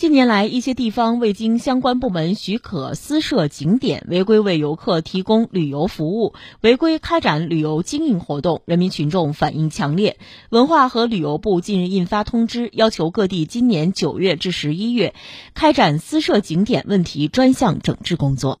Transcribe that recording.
近年来，一些地方未经相关部门许可私设景点，违规为游客提供旅游服务，违规开展旅游经营活动，人民群众反映强烈。文化和旅游部近日印发通知，要求各地今年九月至十一月开展私设景点问题专项整治工作。